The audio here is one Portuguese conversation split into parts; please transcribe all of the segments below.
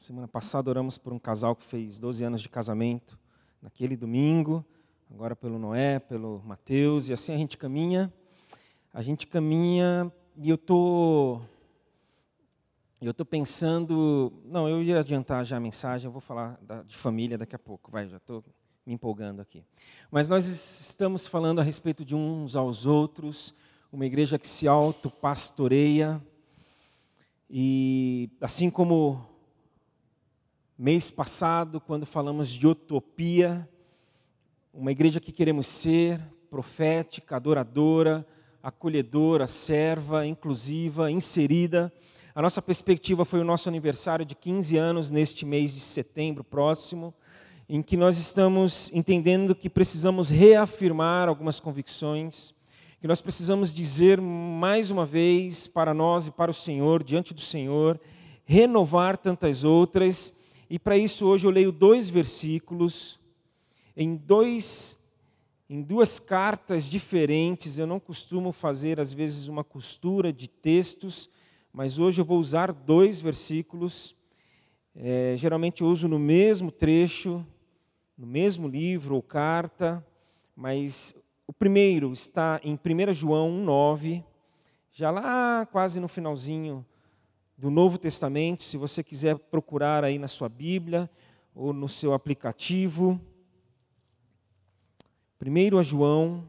Semana passada oramos por um casal que fez 12 anos de casamento, naquele domingo, agora pelo Noé, pelo Mateus, e assim a gente caminha. A gente caminha e eu tô eu tô pensando, não, eu ia adiantar já a mensagem, eu vou falar de família daqui a pouco, vai, já estou me empolgando aqui. Mas nós estamos falando a respeito de uns aos outros, uma igreja que se autopastoreia, e assim como mês passado, quando falamos de utopia, uma igreja que queremos ser, profética, adoradora, acolhedora, serva, inclusiva, inserida. A nossa perspectiva foi o nosso aniversário de 15 anos neste mês de setembro próximo, em que nós estamos entendendo que precisamos reafirmar algumas convicções, que nós precisamos dizer mais uma vez para nós e para o Senhor, diante do Senhor, renovar tantas outras. E para isso hoje eu leio dois versículos em dois em duas cartas diferentes. Eu não costumo fazer às vezes uma costura de textos, mas hoje eu vou usar dois versículos. É, geralmente eu uso no mesmo trecho, no mesmo livro ou carta, mas o primeiro está em 1 João 1,9, já lá quase no finalzinho do Novo Testamento, se você quiser procurar aí na sua Bíblia ou no seu aplicativo. 1 a João,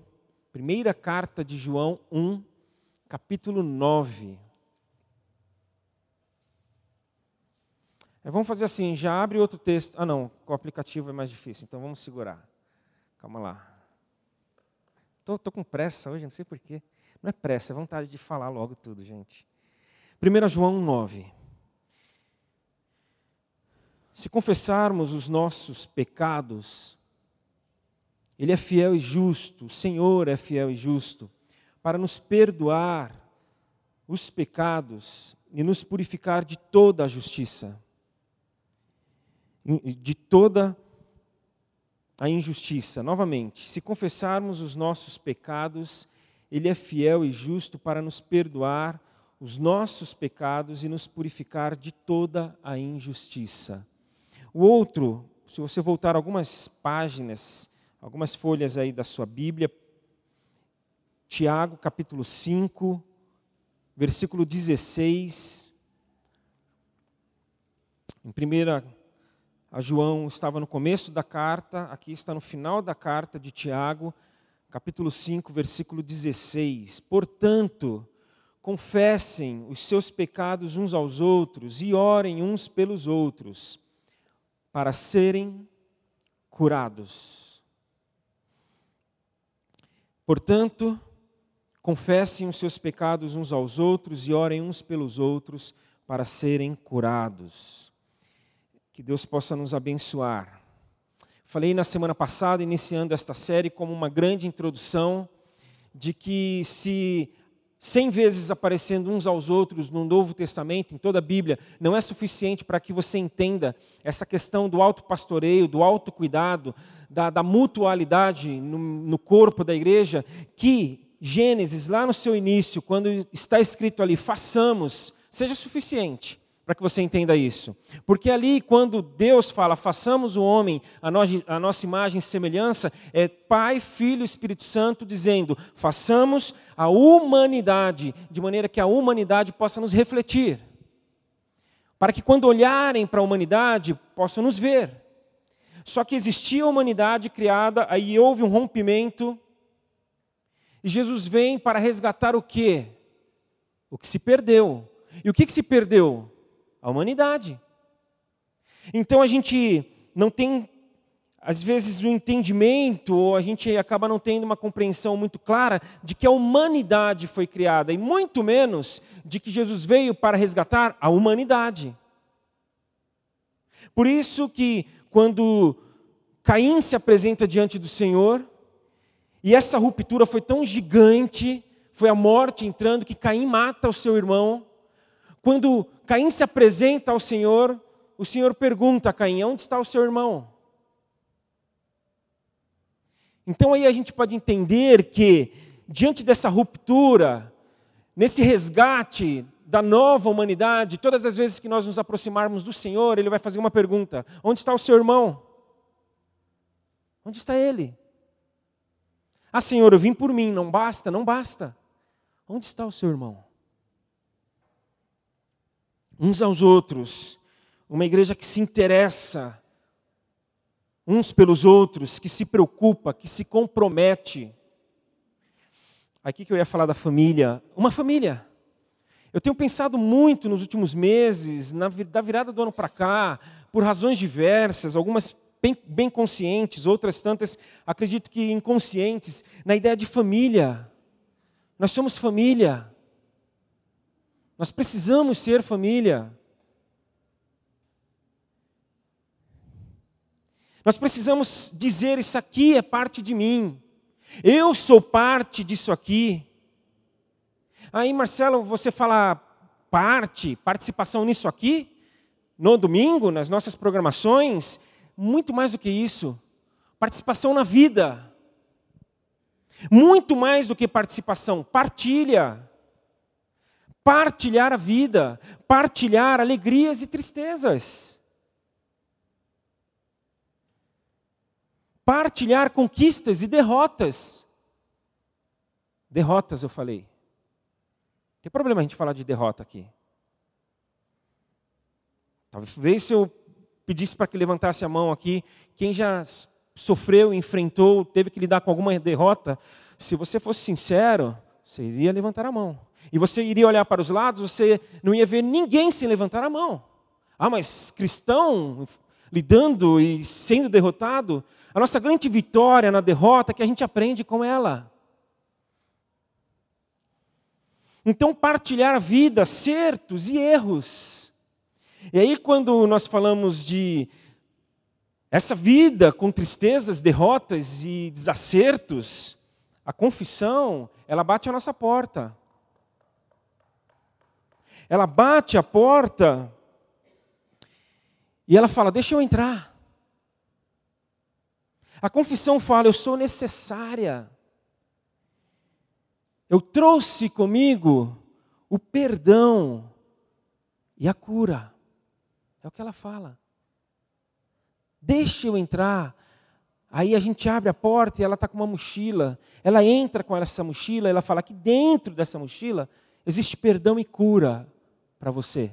primeira carta de João 1, capítulo 9. É, vamos fazer assim, já abre outro texto. Ah não, com o aplicativo é mais difícil, então vamos segurar. Calma lá. Estou com pressa hoje, não sei porquê. Não é pressa, é vontade de falar logo tudo, gente. 1 João 9. Se confessarmos os nossos pecados, Ele é fiel e justo, o Senhor é fiel e justo, para nos perdoar os pecados e nos purificar de toda a justiça, de toda a injustiça. Novamente, se confessarmos os nossos pecados, Ele é fiel e justo para nos perdoar os nossos pecados e nos purificar de toda a injustiça. O outro, se você voltar algumas páginas, algumas folhas aí da sua Bíblia, Tiago capítulo 5, versículo 16. Em primeira a João estava no começo da carta, aqui está no final da carta de Tiago, capítulo 5, versículo 16. Portanto, confessem os seus pecados uns aos outros e orem uns pelos outros, para serem curados. Portanto, confessem os seus pecados uns aos outros e orem uns pelos outros, para serem curados. Que Deus possa nos abençoar. Falei na semana passada, iniciando esta série, como uma grande introdução, de que se cem vezes aparecendo uns aos outros no Novo Testamento, em toda a Bíblia, não é suficiente para que você entenda essa questão do alto pastoreio, do autocuidado, da, da mutualidade no, no corpo da igreja, que Gênesis, lá no seu início, quando está escrito ali, façamos, seja suficiente para que você entenda isso. Porque ali, quando Deus fala, façamos o homem a, nós, a nossa imagem e semelhança, é Pai, Filho e Espírito Santo dizendo, façamos a humanidade, de maneira que a humanidade possa nos refletir. Para que quando olharem para a humanidade, possam nos ver. Só que existia a humanidade criada, aí houve um rompimento, e Jesus vem para resgatar o quê? O que se perdeu. E o que, que se perdeu? A humanidade. Então a gente não tem, às vezes, o um entendimento, ou a gente acaba não tendo uma compreensão muito clara de que a humanidade foi criada, e muito menos de que Jesus veio para resgatar a humanidade. Por isso que quando Caim se apresenta diante do Senhor, e essa ruptura foi tão gigante, foi a morte entrando, que Caim mata o seu irmão. Quando Caim se apresenta ao Senhor, o Senhor pergunta a Caim: onde está o seu irmão? Então aí a gente pode entender que, diante dessa ruptura, nesse resgate da nova humanidade, todas as vezes que nós nos aproximarmos do Senhor, Ele vai fazer uma pergunta: onde está o seu irmão? Onde está ele? Ah, Senhor, eu vim por mim, não basta? Não basta. Onde está o seu irmão? Uns aos outros, uma igreja que se interessa uns pelos outros, que se preocupa, que se compromete. Aqui que eu ia falar da família. Uma família. Eu tenho pensado muito nos últimos meses, na, da virada do ano para cá, por razões diversas, algumas bem, bem conscientes, outras tantas, acredito que inconscientes, na ideia de família. Nós somos família. Nós precisamos ser família. Nós precisamos dizer: Isso aqui é parte de mim. Eu sou parte disso aqui. Aí, Marcelo, você fala parte, participação nisso aqui, no domingo, nas nossas programações, muito mais do que isso. Participação na vida. Muito mais do que participação, partilha. Partilhar a vida, partilhar alegrias e tristezas. partilhar conquistas e derrotas. Derrotas, eu falei. Tem problema a gente falar de derrota aqui. Talvez se eu pedisse para que levantasse a mão aqui, quem já sofreu, enfrentou, teve que lidar com alguma derrota, se você fosse sincero, você iria levantar a mão. E você iria olhar para os lados, você não ia ver ninguém sem levantar a mão. Ah, mas cristão lidando e sendo derrotado, a nossa grande vitória na derrota é que a gente aprende com ela. Então, partilhar a vida, acertos e erros. E aí, quando nós falamos de essa vida com tristezas, derrotas e desacertos, a confissão, ela bate a nossa porta. Ela bate a porta e ela fala: Deixa eu entrar. A confissão fala: Eu sou necessária. Eu trouxe comigo o perdão e a cura. É o que ela fala. Deixa eu entrar. Aí a gente abre a porta e ela está com uma mochila. Ela entra com essa mochila, ela fala que dentro dessa mochila existe perdão e cura para você.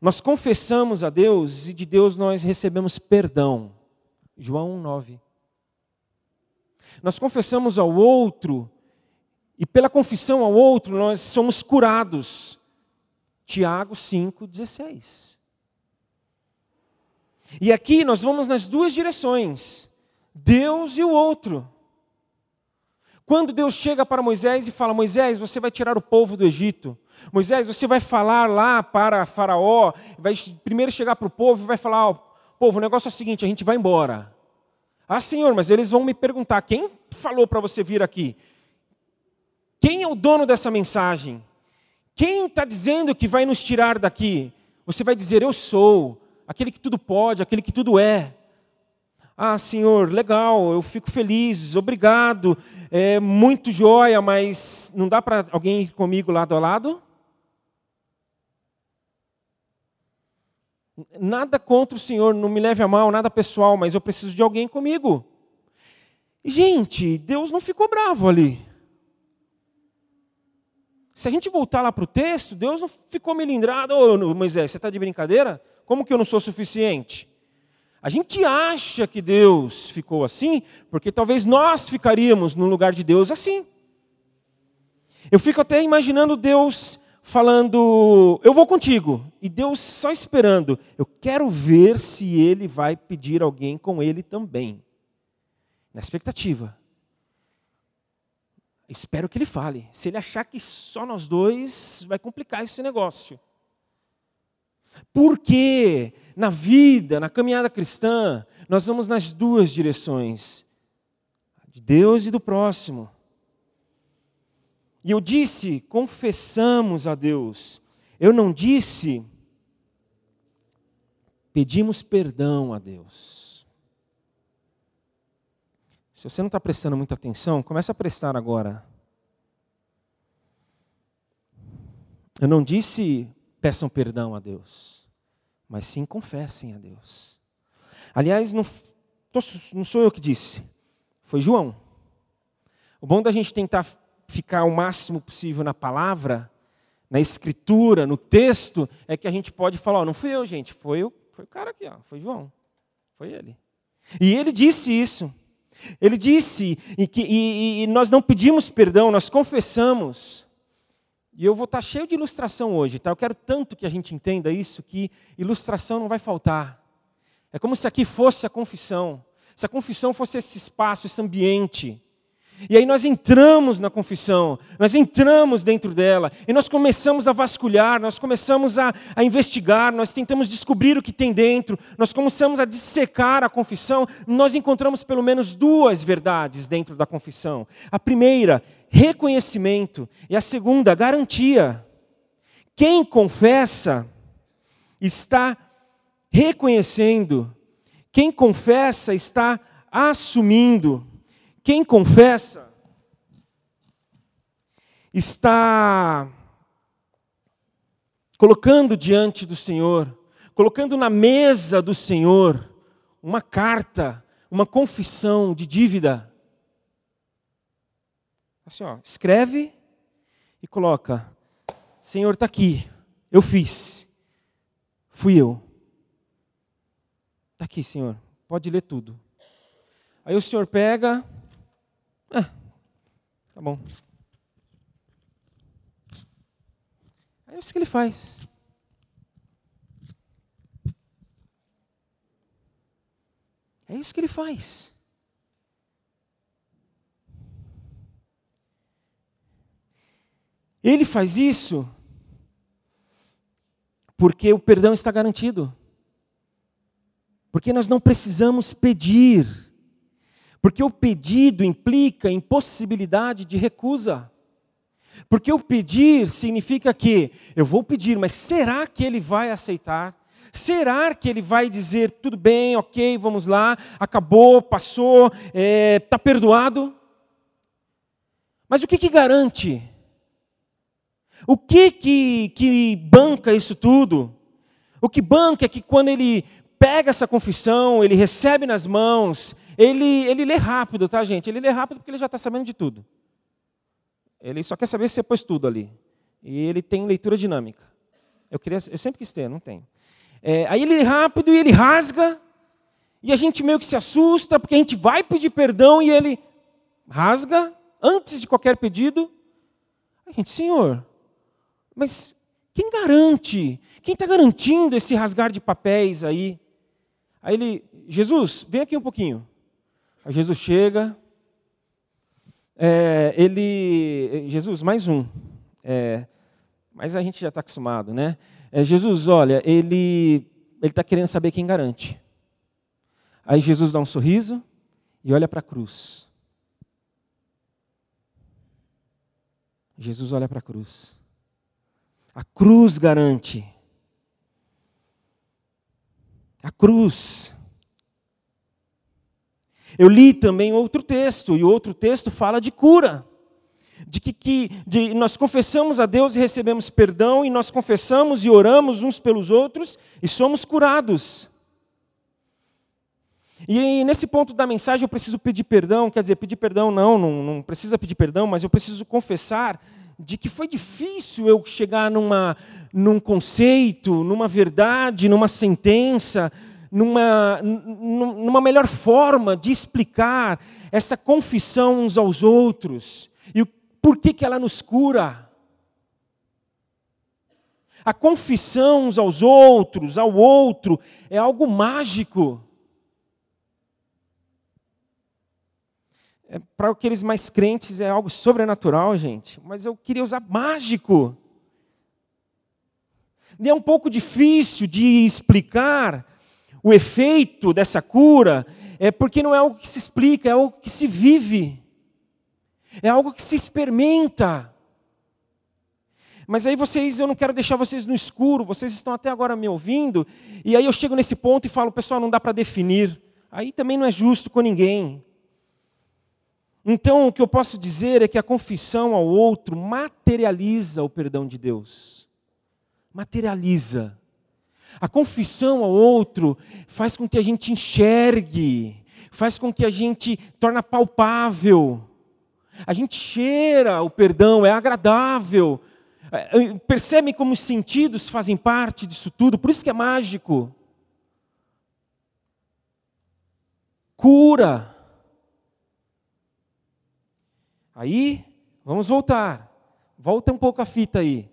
Nós confessamos a Deus e de Deus nós recebemos perdão. João 9. Nós confessamos ao outro e pela confissão ao outro nós somos curados. Tiago 5:16. E aqui nós vamos nas duas direções, Deus e o outro. Quando Deus chega para Moisés e fala: Moisés, você vai tirar o povo do Egito. Moisés, você vai falar lá para Faraó, vai primeiro chegar para o povo e vai falar: oh, povo, o negócio é o seguinte, a gente vai embora. Ah, Senhor, mas eles vão me perguntar: quem falou para você vir aqui? Quem é o dono dessa mensagem? Quem está dizendo que vai nos tirar daqui? Você vai dizer: Eu sou, aquele que tudo pode, aquele que tudo é. Ah, Senhor, legal, eu fico feliz, obrigado, é muito joia, mas não dá para alguém ir comigo lado a lado? Nada contra o Senhor, não me leve a mal, nada pessoal, mas eu preciso de alguém comigo. Gente, Deus não ficou bravo ali. Se a gente voltar lá para o texto, Deus não ficou melindrado. Ô, Moisés, você está de brincadeira? Como que eu não sou suficiente? A gente acha que Deus ficou assim, porque talvez nós ficaríamos no lugar de Deus assim. Eu fico até imaginando Deus falando: Eu vou contigo. E Deus só esperando. Eu quero ver se ele vai pedir alguém com ele também. Na expectativa. Espero que ele fale. Se ele achar que só nós dois, vai complicar esse negócio. Porque na vida, na caminhada cristã, nós vamos nas duas direções: de Deus e do próximo. E eu disse, confessamos a Deus. Eu não disse, pedimos perdão a Deus. Se você não está prestando muita atenção, comece a prestar agora. Eu não disse peçam perdão a Deus, mas sim confessem a Deus. Aliás, não, não sou eu que disse, foi João. O bom da gente tentar ficar o máximo possível na palavra, na escritura, no texto, é que a gente pode falar, não fui eu, gente, foi o, foi o cara aqui, ó, foi João, foi ele. E ele disse isso. Ele disse, e, que, e, e nós não pedimos perdão, nós confessamos. E eu vou estar cheio de ilustração hoje, tá? Eu quero tanto que a gente entenda isso, que ilustração não vai faltar. É como se aqui fosse a confissão. Se a confissão fosse esse espaço, esse ambiente. E aí nós entramos na confissão, nós entramos dentro dela, e nós começamos a vasculhar, nós começamos a, a, investigar, nós tentamos descobrir o que tem dentro, nós começamos a dissecar a confissão, nós encontramos pelo menos duas verdades dentro da confissão. A primeira, reconhecimento, e a segunda, garantia. Quem confessa está reconhecendo, quem confessa está assumindo. Quem confessa está colocando diante do Senhor, colocando na mesa do Senhor uma carta, uma confissão de dívida. Assim, ó, escreve e coloca: Senhor, está aqui, eu fiz, fui eu. Está aqui, Senhor, pode ler tudo. Aí o Senhor pega, ah, tá bom. É isso que ele faz. É isso que ele faz. Ele faz isso porque o perdão está garantido. Porque nós não precisamos pedir. Porque o pedido implica impossibilidade de recusa. Porque o pedir significa que eu vou pedir, mas será que ele vai aceitar? Será que ele vai dizer tudo bem, ok, vamos lá, acabou, passou, está é, tá perdoado? Mas o que, que garante? O que, que que banca isso tudo? O que banca é que quando ele pega essa confissão, ele recebe nas mãos, ele, ele lê rápido, tá, gente? Ele lê rápido porque ele já está sabendo de tudo. Ele só quer saber se você pôs tudo ali. E ele tem leitura dinâmica. Eu, queria, eu sempre quis ter, não tem. É, aí ele lê rápido e ele rasga, e a gente meio que se assusta, porque a gente vai pedir perdão e ele rasga antes de qualquer pedido. A gente, Senhor, mas quem garante? Quem está garantindo esse rasgar de papéis aí? Aí ele, Jesus, vem aqui um pouquinho. Aí Jesus chega, é, ele, Jesus, mais um, é, mas a gente já está acostumado, né? É, Jesus, olha, ele ele está querendo saber quem garante. Aí Jesus dá um sorriso e olha para a cruz. Jesus olha para a cruz. A cruz garante. A cruz. Eu li também outro texto, e outro texto fala de cura. De que, que de, nós confessamos a Deus e recebemos perdão, e nós confessamos e oramos uns pelos outros e somos curados. E nesse ponto da mensagem eu preciso pedir perdão, quer dizer, pedir perdão não, não, não precisa pedir perdão, mas eu preciso confessar de que foi difícil eu chegar numa, num conceito, numa verdade, numa sentença, numa, numa melhor forma de explicar essa confissão uns aos outros e por que, que ela nos cura. A confissão uns aos outros, ao outro, é algo mágico. É, Para aqueles mais crentes é algo sobrenatural, gente, mas eu queria usar mágico. E é um pouco difícil de explicar, o efeito dessa cura é porque não é algo que se explica, é algo que se vive, é algo que se experimenta. Mas aí vocês, eu não quero deixar vocês no escuro, vocês estão até agora me ouvindo, e aí eu chego nesse ponto e falo, pessoal, não dá para definir. Aí também não é justo com ninguém. Então, o que eu posso dizer é que a confissão ao outro materializa o perdão de Deus. materializa. A confissão ao outro faz com que a gente enxergue, faz com que a gente torna palpável. A gente cheira o perdão, é agradável. É, percebe como os sentidos fazem parte disso tudo, por isso que é mágico. Cura. Aí, vamos voltar. Volta um pouco a fita aí.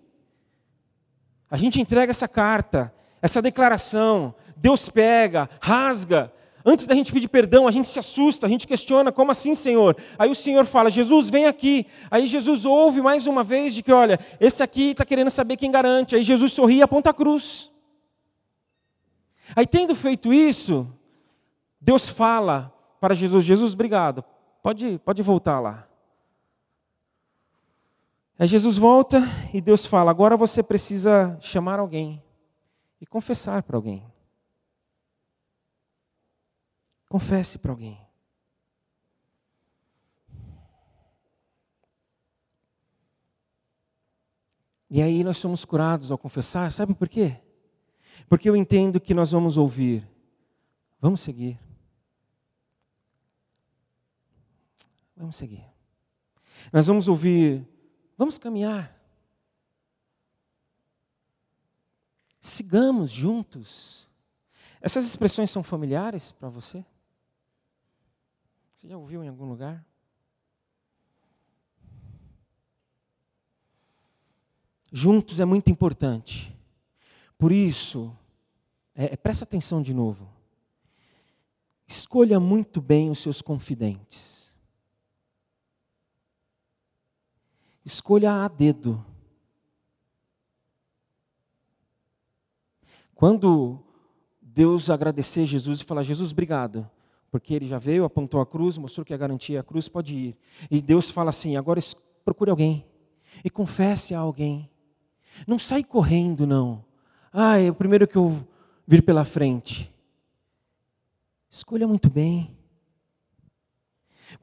A gente entrega essa carta, essa declaração, Deus pega, rasga. Antes da gente pedir perdão, a gente se assusta, a gente questiona, como assim, Senhor? Aí o Senhor fala, Jesus, vem aqui. Aí Jesus ouve mais uma vez de que, olha, esse aqui está querendo saber quem garante. Aí Jesus sorri e aponta a cruz. Aí, tendo feito isso, Deus fala para Jesus: Jesus, obrigado, pode, pode voltar lá. Aí Jesus volta e Deus fala: agora você precisa chamar alguém e confessar para alguém. Confesse para alguém. E aí nós somos curados ao confessar, sabe por quê? Porque eu entendo que nós vamos ouvir. Vamos seguir. Vamos seguir. Nós vamos ouvir. Vamos caminhar. Sigamos juntos. Essas expressões são familiares para você? Você já ouviu em algum lugar? Juntos é muito importante. Por isso, é, é, presta atenção de novo. Escolha muito bem os seus confidentes. Escolha a dedo. Quando Deus agradecer Jesus e falar: Jesus, obrigado, porque ele já veio, apontou a cruz, mostrou que a garantia é a cruz, pode ir. E Deus fala assim: agora procure alguém e confesse a alguém. Não sai correndo, não. Ah, é o primeiro que eu vir pela frente. Escolha muito bem.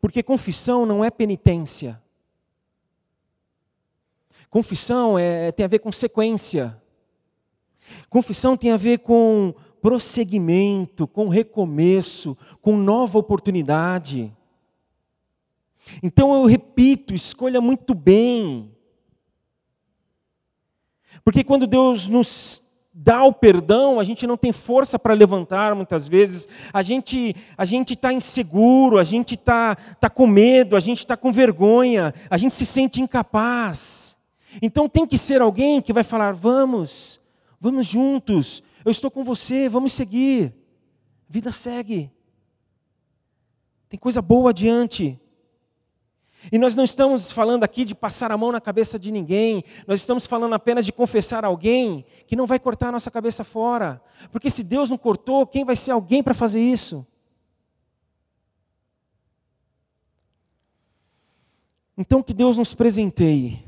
Porque confissão não é penitência. Confissão é, tem a ver com sequência. Confissão tem a ver com prosseguimento, com recomeço, com nova oportunidade. Então eu repito, escolha muito bem. Porque quando Deus nos dá o perdão, a gente não tem força para levantar muitas vezes, a gente a gente está inseguro, a gente está tá com medo, a gente está com vergonha, a gente se sente incapaz. Então tem que ser alguém que vai falar: vamos, vamos juntos, eu estou com você, vamos seguir. Vida segue. Tem coisa boa adiante. E nós não estamos falando aqui de passar a mão na cabeça de ninguém, nós estamos falando apenas de confessar alguém que não vai cortar a nossa cabeça fora. Porque se Deus não cortou, quem vai ser alguém para fazer isso? Então que Deus nos presenteie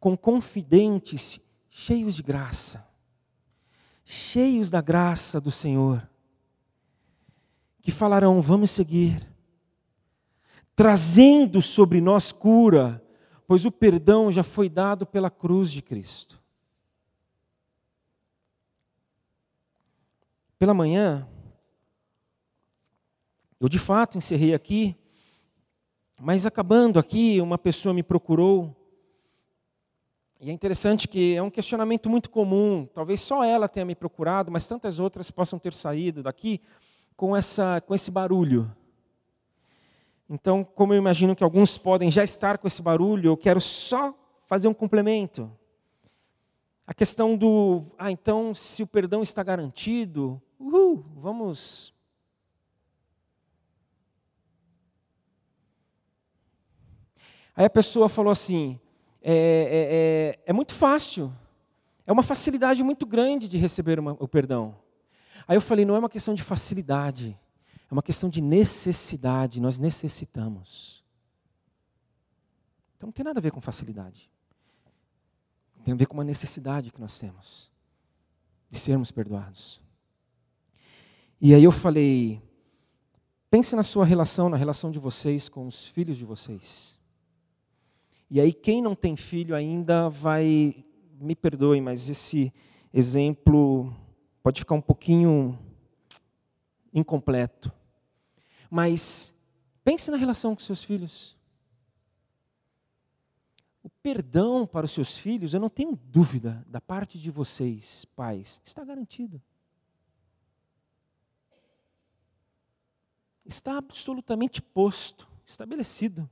com confidentes cheios de graça cheios da graça do Senhor, que falarão: vamos seguir, trazendo sobre nós cura, pois o perdão já foi dado pela cruz de Cristo. Pela manhã, eu de fato encerrei aqui, mas acabando aqui, uma pessoa me procurou e é interessante que é um questionamento muito comum, talvez só ela tenha me procurado, mas tantas outras possam ter saído daqui com, essa, com esse barulho. Então, como eu imagino que alguns podem já estar com esse barulho, eu quero só fazer um complemento. A questão do, ah, então, se o perdão está garantido, uhul, vamos. Aí a pessoa falou assim: é, é, é, é muito fácil. É uma facilidade muito grande de receber uma, o perdão. Aí eu falei, não é uma questão de facilidade, é uma questão de necessidade. Nós necessitamos. Então não tem nada a ver com facilidade. Tem a ver com uma necessidade que nós temos de sermos perdoados. E aí eu falei, pense na sua relação, na relação de vocês com os filhos de vocês. E aí, quem não tem filho ainda vai, me perdoe, mas esse exemplo pode ficar um pouquinho incompleto. Mas pense na relação com seus filhos. O perdão para os seus filhos, eu não tenho dúvida, da parte de vocês, pais, está garantido. Está absolutamente posto, estabelecido.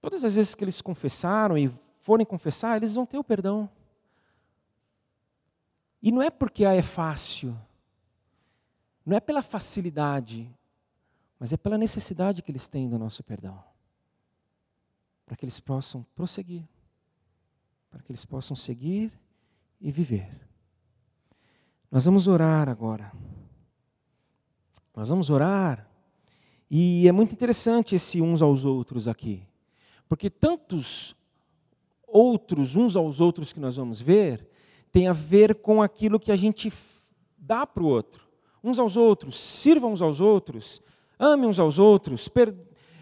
Todas as vezes que eles confessaram e forem confessar, eles vão ter o perdão. E não é porque ah, é fácil, não é pela facilidade, mas é pela necessidade que eles têm do nosso perdão. Para que eles possam prosseguir, para que eles possam seguir e viver. Nós vamos orar agora. Nós vamos orar. E é muito interessante esse uns aos outros aqui. Porque tantos outros, uns aos outros que nós vamos ver, tem a ver com aquilo que a gente dá para o outro. Uns aos outros, sirvam uns aos outros, ame uns aos outros, per,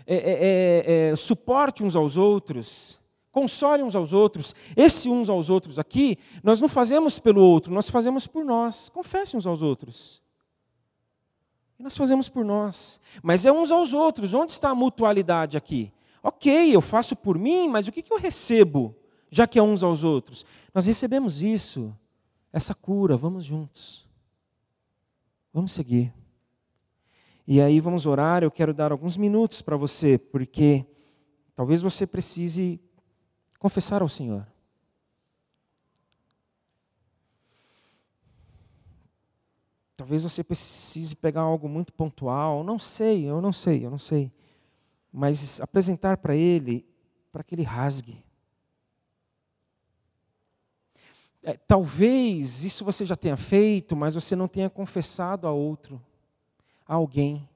é, é, é, é, suporte uns aos outros, console uns aos outros. Esse uns aos outros aqui, nós não fazemos pelo outro, nós fazemos por nós. Confesse uns aos outros. Nós fazemos por nós. Mas é uns aos outros. Onde está a mutualidade aqui? Ok, eu faço por mim, mas o que, eu recebo, já que é uns aos outros? Nós recebemos isso, essa cura, vamos juntos. Vamos seguir. E aí vamos orar. Eu quero dar alguns minutos para você, porque talvez você precise confessar ao Senhor. Talvez você precise pegar algo muito pontual. Não sei, eu não sei, eu não sei. Mas apresentar para Ele, para que Ele rasgue. É, talvez isso você já tenha feito, mas você não tenha confessado a outro a alguém.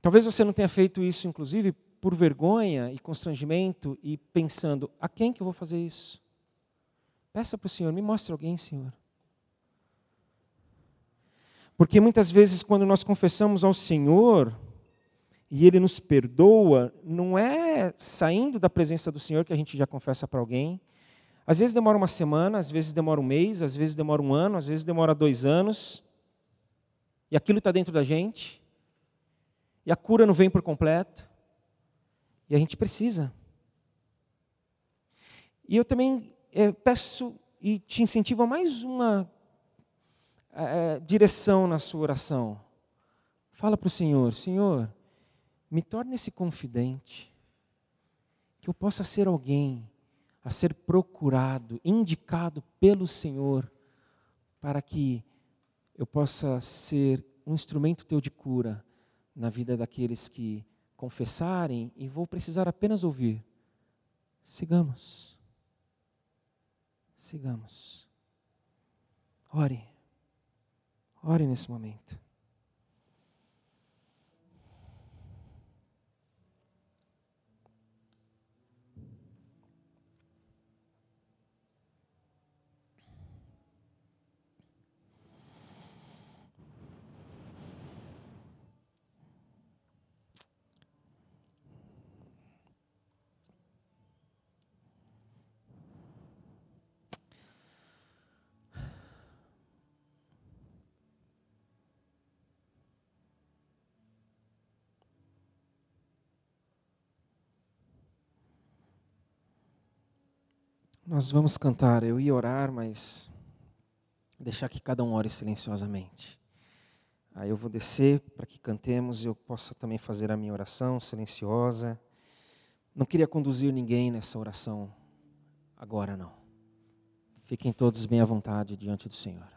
Talvez você não tenha feito isso, inclusive, por vergonha e constrangimento e pensando: a quem que eu vou fazer isso? Peça para o Senhor, me mostre alguém, Senhor. Porque muitas vezes, quando nós confessamos ao Senhor e Ele nos perdoa, não é saindo da presença do Senhor que a gente já confessa para alguém, às vezes demora uma semana, às vezes demora um mês, às vezes demora um ano, às vezes demora dois anos. E aquilo está dentro da gente. E a cura não vem por completo. E a gente precisa. E eu também é, peço e te incentivo a mais uma é, direção na sua oração. Fala para o Senhor: Senhor, me torne esse confidente. Que eu possa ser alguém a ser procurado, indicado pelo Senhor, para que eu possa ser um instrumento teu de cura na vida daqueles que confessarem e vou precisar apenas ouvir. Sigamos. Sigamos. Ore. Ore nesse momento. Nós vamos cantar, eu ia orar, mas deixar que cada um ore silenciosamente. Aí eu vou descer para que cantemos e eu possa também fazer a minha oração silenciosa. Não queria conduzir ninguém nessa oração agora, não. Fiquem todos bem à vontade diante do Senhor.